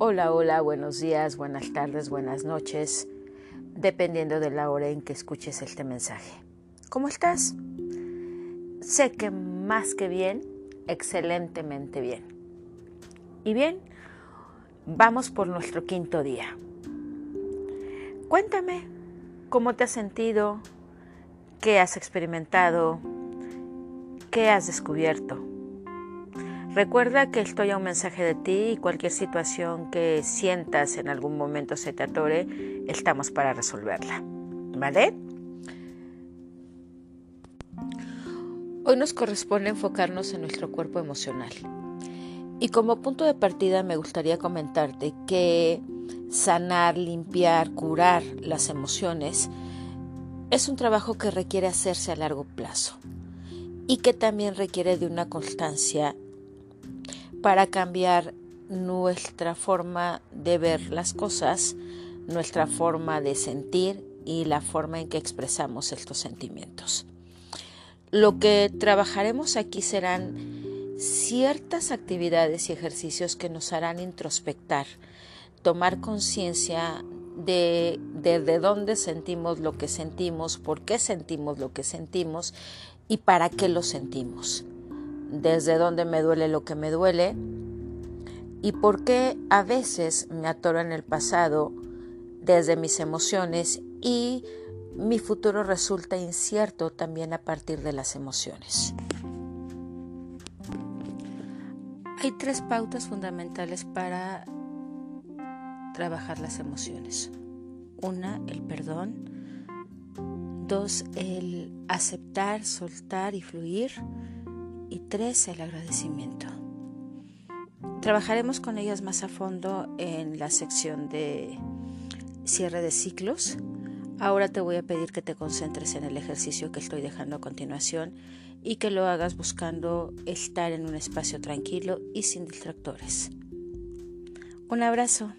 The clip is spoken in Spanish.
Hola, hola, buenos días, buenas tardes, buenas noches, dependiendo de la hora en que escuches este mensaje. ¿Cómo estás? Sé que más que bien, excelentemente bien. Y bien, vamos por nuestro quinto día. Cuéntame cómo te has sentido, qué has experimentado, qué has descubierto. Recuerda que estoy a un mensaje de ti y cualquier situación que sientas en algún momento se te atore, estamos para resolverla. ¿Vale? Hoy nos corresponde enfocarnos en nuestro cuerpo emocional. Y como punto de partida me gustaría comentarte que sanar, limpiar, curar las emociones es un trabajo que requiere hacerse a largo plazo y que también requiere de una constancia para cambiar nuestra forma de ver las cosas, nuestra forma de sentir y la forma en que expresamos estos sentimientos. Lo que trabajaremos aquí serán ciertas actividades y ejercicios que nos harán introspectar, tomar conciencia de, de, dónde sentimos lo que sentimos, por qué sentimos lo que sentimos y para qué lo sentimos desde dónde me duele lo que me duele y por qué a veces me atoro en el pasado desde mis emociones y mi futuro resulta incierto también a partir de las emociones. Hay tres pautas fundamentales para trabajar las emociones. Una, el perdón. Dos, el aceptar, soltar y fluir y tres, el agradecimiento. Trabajaremos con ellas más a fondo en la sección de cierre de ciclos. Ahora te voy a pedir que te concentres en el ejercicio que estoy dejando a continuación y que lo hagas buscando estar en un espacio tranquilo y sin distractores. Un abrazo.